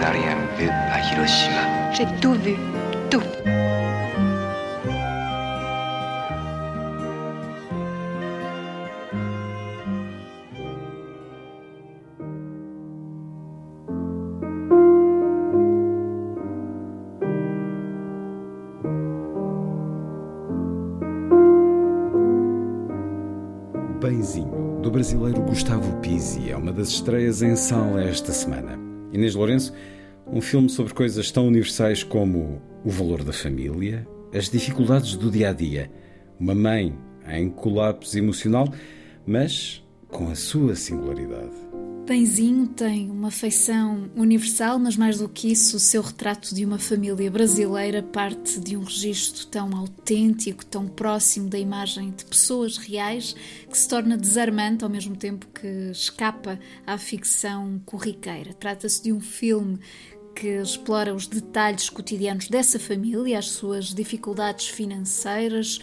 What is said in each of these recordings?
N'as rien vu à Hiroshima. J'ai tout vu, tout. Benzinho, do brasileiro Gustavo Pizzi, é uma das estreias em sala esta semana. Inês Lourenço, um filme sobre coisas tão universais como o valor da família, as dificuldades do dia a dia, uma mãe em colapso emocional, mas com a sua singularidade. Benzinho tem uma feição universal, mas mais do que isso, o seu retrato de uma família brasileira parte de um registro tão autêntico, tão próximo da imagem de pessoas reais, que se torna desarmante ao mesmo tempo que escapa à ficção corriqueira. Trata-se de um filme que explora os detalhes cotidianos dessa família, as suas dificuldades financeiras,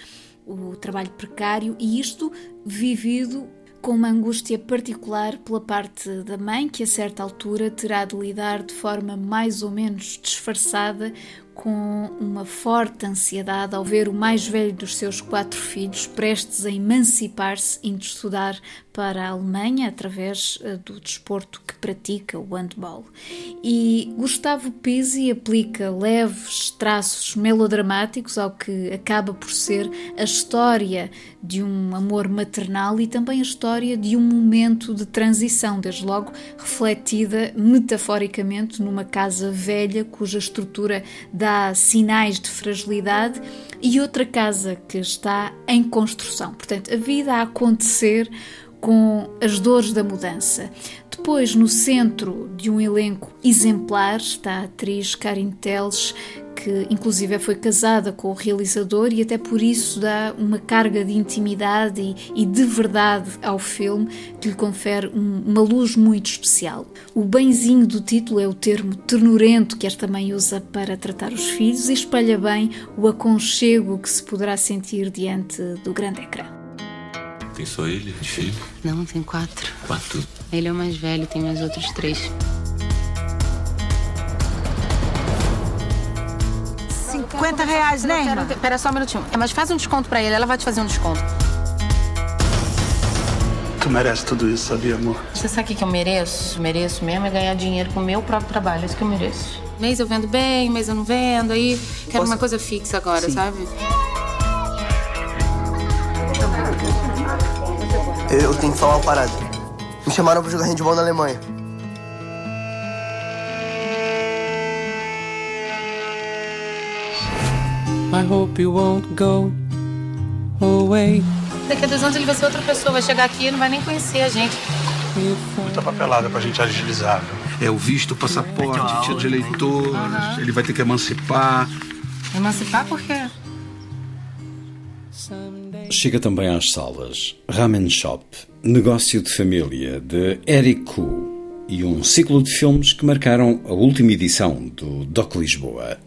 o trabalho precário e isto vivido com uma angústia particular pela parte da mãe, que a certa altura terá de lidar de forma mais ou menos disfarçada com uma forte ansiedade ao ver o mais velho dos seus quatro filhos prestes a emancipar-se indo estudar para a Alemanha através eh, do desporto que pratica, o handball. E Gustavo Pizzi aplica leves traços melodramáticos ao que acaba por ser a história de um amor maternal e também a história de um momento de transição, desde logo refletida metaforicamente numa casa velha cuja estrutura dá sinais de fragilidade e outra casa que está em construção. Portanto, a vida a acontecer com as dores da mudança. Depois, no centro de um elenco exemplar, está a atriz Karin Teles, que inclusive foi casada com o realizador e até por isso dá uma carga de intimidade e, e de verdade ao filme que lhe confere um, uma luz muito especial. O benzinho do título é o termo ternurento que esta mãe usa para tratar os filhos e espelha bem o aconchego que se poderá sentir diante do grande ecrã. Tem só ele de filho? Não, tem quatro. Quatro? Ele é o mais velho, tem mais outros três. 50 reais, né, irmã? Pera só um minutinho. É, mas faz um desconto pra ele, ela vai te fazer um desconto. Tu merece tudo isso, sabia, amor? Você sabe o que que eu mereço? Mereço mesmo é ganhar dinheiro com o meu próprio trabalho. É isso que eu mereço. Mês eu vendo bem, mês eu não vendo. Aí quero Posso- uma coisa fixa agora, Sim. sabe? Eu tenho que falar uma parada. Me chamaram pra jogar handball na Alemanha. I hope you won't go away. Daqui a dois anos ele vai ser outra pessoa, vai chegar aqui e não vai nem conhecer a gente. Muita papelada pra gente agilizar. É o visto, o passaporte, título de eleitor, Aham. ele vai ter que emancipar. Emancipar por quê? Chega também às salas Ramen Shop, Negócio de Família, de Eric Koo, e um ciclo de filmes que marcaram a última edição do Doc Lisboa.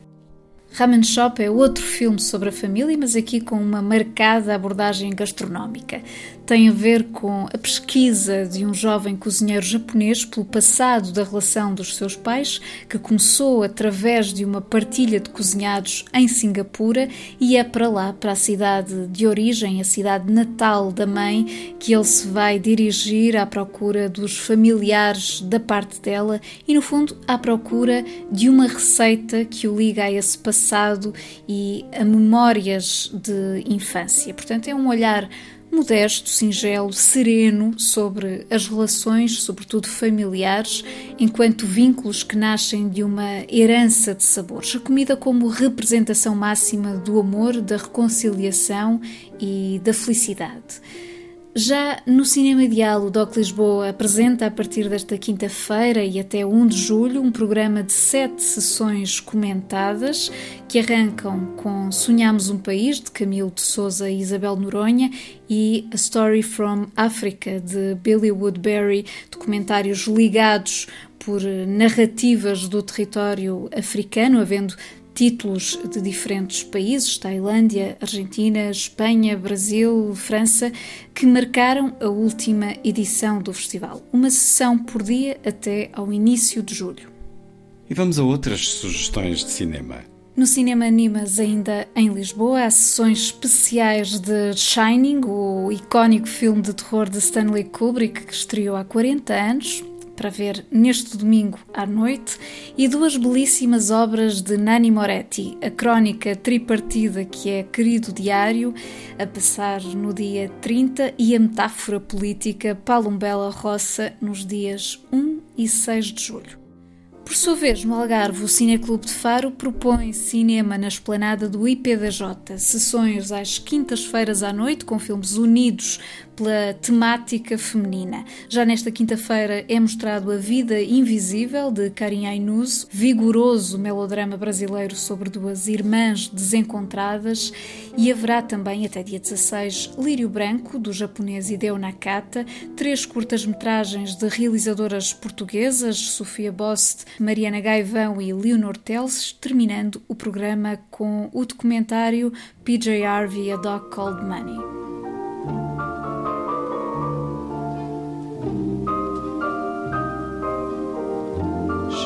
Ramen Shop é outro filme sobre a família, mas aqui com uma marcada abordagem gastronómica. Tem a ver com a pesquisa de um jovem cozinheiro japonês pelo passado da relação dos seus pais, que começou através de uma partilha de cozinhados em Singapura e é para lá, para a cidade de origem, a cidade natal da mãe, que ele se vai dirigir à procura dos familiares da parte dela e, no fundo, à procura de uma receita que o liga a esse passado e a memórias de infância. Portanto, é um olhar modesto, singelo, sereno sobre as relações, sobretudo familiares, enquanto vínculos que nascem de uma herança de sabores. A comida como representação máxima do amor, da reconciliação e da felicidade. Já no Cinema Ideal, o DOC Lisboa apresenta a partir desta quinta-feira e até 1 de julho um programa de sete sessões comentadas que arrancam com Sonhamos um País, de Camilo de Souza e Isabel Noronha, e A Story from Africa, de Billy Woodbury, documentários ligados por narrativas do território africano, havendo títulos de diferentes países, Tailândia, Argentina, Espanha, Brasil, França, que marcaram a última edição do festival. Uma sessão por dia até ao início de julho. E vamos a outras sugestões de cinema. No Cinema Animas, ainda em Lisboa, há sessões especiais de Shining, o icónico filme de terror de Stanley Kubrick, que estreou há 40 anos, para ver neste domingo à noite, e duas belíssimas obras de Nani Moretti, a crónica tripartida que é Querido Diário, a passar no dia 30, e a metáfora política Palumbela Roça nos dias 1 e 6 de julho. Por sua vez, no Algarve, o Cineclube de Faro propõe cinema na esplanada do IPDJ, sessões às quintas-feiras à noite com filmes unidos pela temática feminina. Já nesta quinta-feira é mostrado A Vida Invisível, de Karin Ainuz, vigoroso melodrama brasileiro sobre duas irmãs desencontradas, e haverá também, até dia 16, Lírio Branco, do japonês Hideo Nakata, três curtas-metragens de realizadoras portuguesas, Sofia Bost, Mariana Gaivão e Leonor Teles, terminando o programa com o documentário PJ Harvey, A Dog Called Money.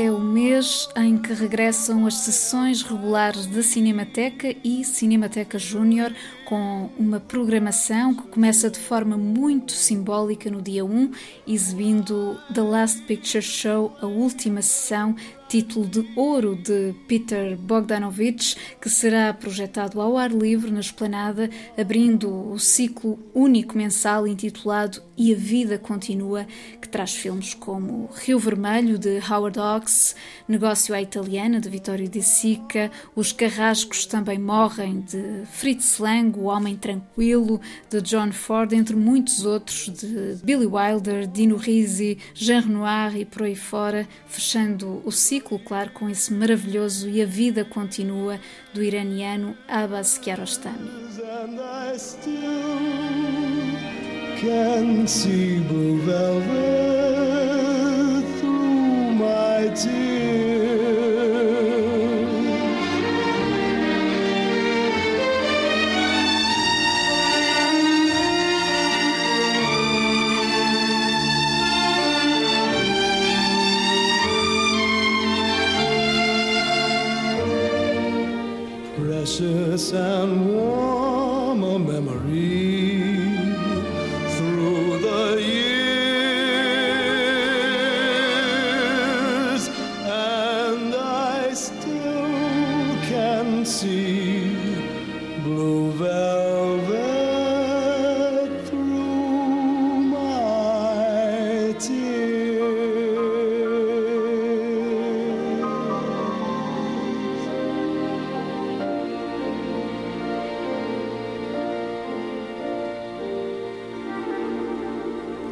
é o mês em que regressam as sessões regulares da Cinemateca e Cinemateca Júnior com uma programação que começa de forma muito simbólica no dia 1, exibindo The Last Picture Show, a última sessão, título de ouro de Peter Bogdanovich, que será projetado ao ar livre na esplanada, abrindo o ciclo único mensal intitulado E a Vida Continua, que traz filmes como Rio Vermelho, de Howard Hawks, Negócio à Italiana, de Vittorio De Sica, Os Carrascos Também Morrem, de Fritz Lang, O Homem Tranquilo, de John Ford, entre muitos outros, de Billy Wilder, Dino Risi, Jean Renoir e por aí fora, fechando o ciclo, claro, com esse maravilhoso E a Vida Continua do iraniano Abbas Kiarostami. Can see velvet through my tears.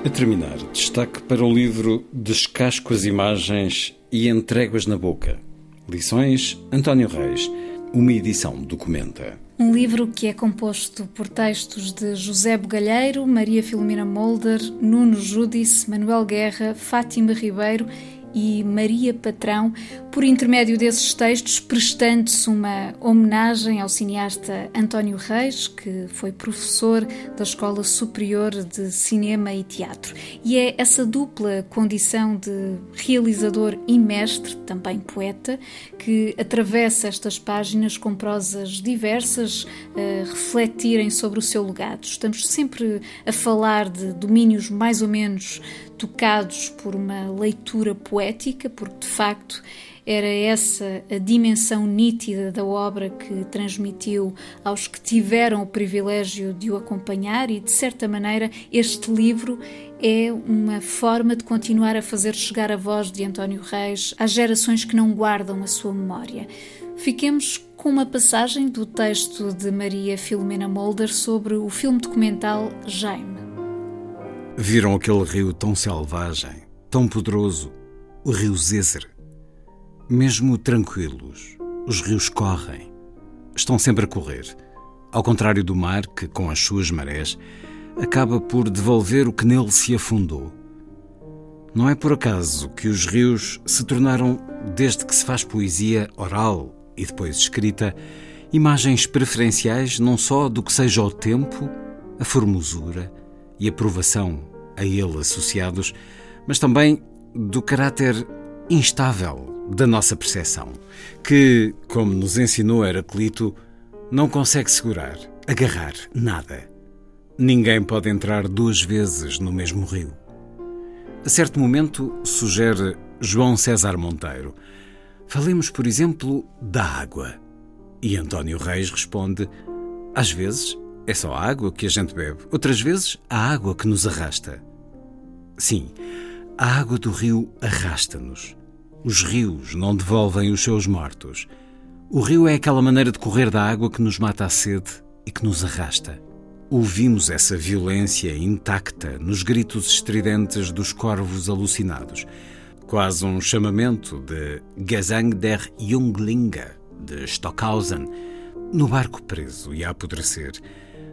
A terminar, destaque para o livro Descasco as Imagens e Entregas na Boca. Lições António Reis. Uma edição documenta. Um livro que é composto por textos de José Bugalheiro, Maria Filomena Molder, Nuno Júdice, Manuel Guerra, Fátima Ribeiro e Maria Patrão, por intermédio desses textos, prestando-se uma homenagem ao cineasta António Reis, que foi professor da Escola Superior de Cinema e Teatro. E é essa dupla condição de realizador e mestre, também poeta, que atravessa estas páginas com prosas diversas, a refletirem sobre o seu legado. Estamos sempre a falar de domínios mais ou menos tocados por uma leitura poética, porque de facto era essa a dimensão nítida da obra que transmitiu aos que tiveram o privilégio de o acompanhar, e de certa maneira este livro é uma forma de continuar a fazer chegar a voz de António Reis às gerações que não guardam a sua memória. Fiquemos com uma passagem do texto de Maria Filomena Molder sobre o filme documental Jaime. Viram aquele rio tão selvagem, tão poderoso, o rio Zézer. Mesmo tranquilos, os rios correm. Estão sempre a correr. Ao contrário do mar, que, com as suas marés, acaba por devolver o que nele se afundou. Não é por acaso que os rios se tornaram, desde que se faz poesia oral e depois escrita, imagens preferenciais não só do que seja o tempo, a formosura e a provação a ele associados, mas também do caráter instável da nossa percepção, que, como nos ensinou Heraclito, não consegue segurar, agarrar nada. Ninguém pode entrar duas vezes no mesmo rio. A certo momento, sugere João César Monteiro, falemos, por exemplo, da água. E António Reis responde: às vezes é só a água que a gente bebe, outras vezes a água que nos arrasta. Sim, a água do rio arrasta-nos. Os rios não devolvem os seus mortos. O rio é aquela maneira de correr da água que nos mata a sede e que nos arrasta. Ouvimos essa violência intacta nos gritos estridentes dos corvos alucinados, quase um chamamento de Gesang der Junglinge de Stockhausen, no barco preso e a apodrecer,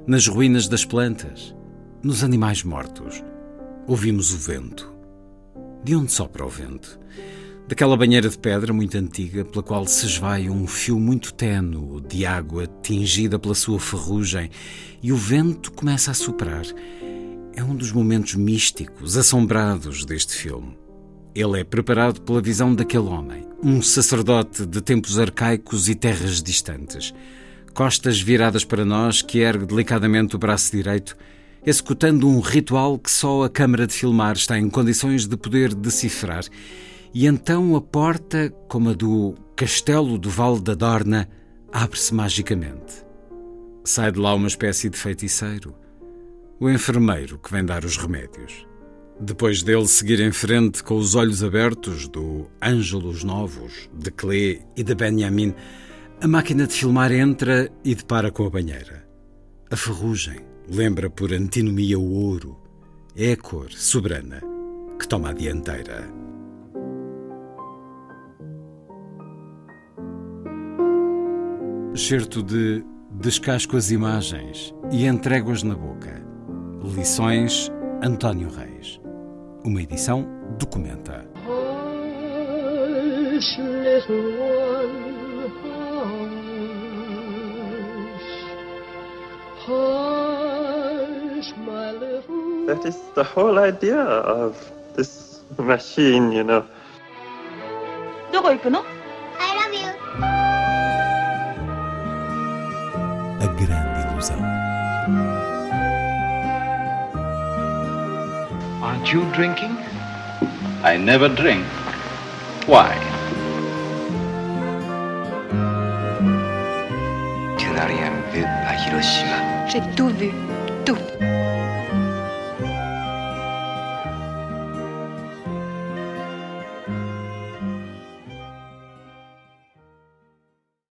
nas ruínas das plantas, nos animais mortos. Ouvimos o vento. De onde sopra o vento? Daquela banheira de pedra muito antiga pela qual se esvai um fio muito ténue de água tingida pela sua ferrugem e o vento começa a soprar. É um dos momentos místicos, assombrados deste filme. Ele é preparado pela visão daquele homem, um sacerdote de tempos arcaicos e terras distantes. Costas viradas para nós, que ergue delicadamente o braço direito, executando um ritual que só a câmara de filmar está em condições de poder decifrar e então a porta, como a do Castelo do Vale da Dorna, abre-se magicamente. Sai de lá uma espécie de feiticeiro, o enfermeiro que vem dar os remédios. Depois dele seguir em frente com os olhos abertos do Ângelos Novos, de Clé e de Benjamin, a máquina de filmar entra e depara com a banheira. A ferrugem lembra por antinomia o ouro. É a cor soberana que toma a dianteira. Certo de Descasco as imagens e entrego-as na boca. Lições António Reis. Uma edição documenta. Hush, little one, hush, hush, my little. That is the whole idea of this machine, you know. どこ行くの grande ilusão. Aren't you drinking? I never drink. Why? Je n'ai rien vu à Hiroshima. J'ai tout vu, tout.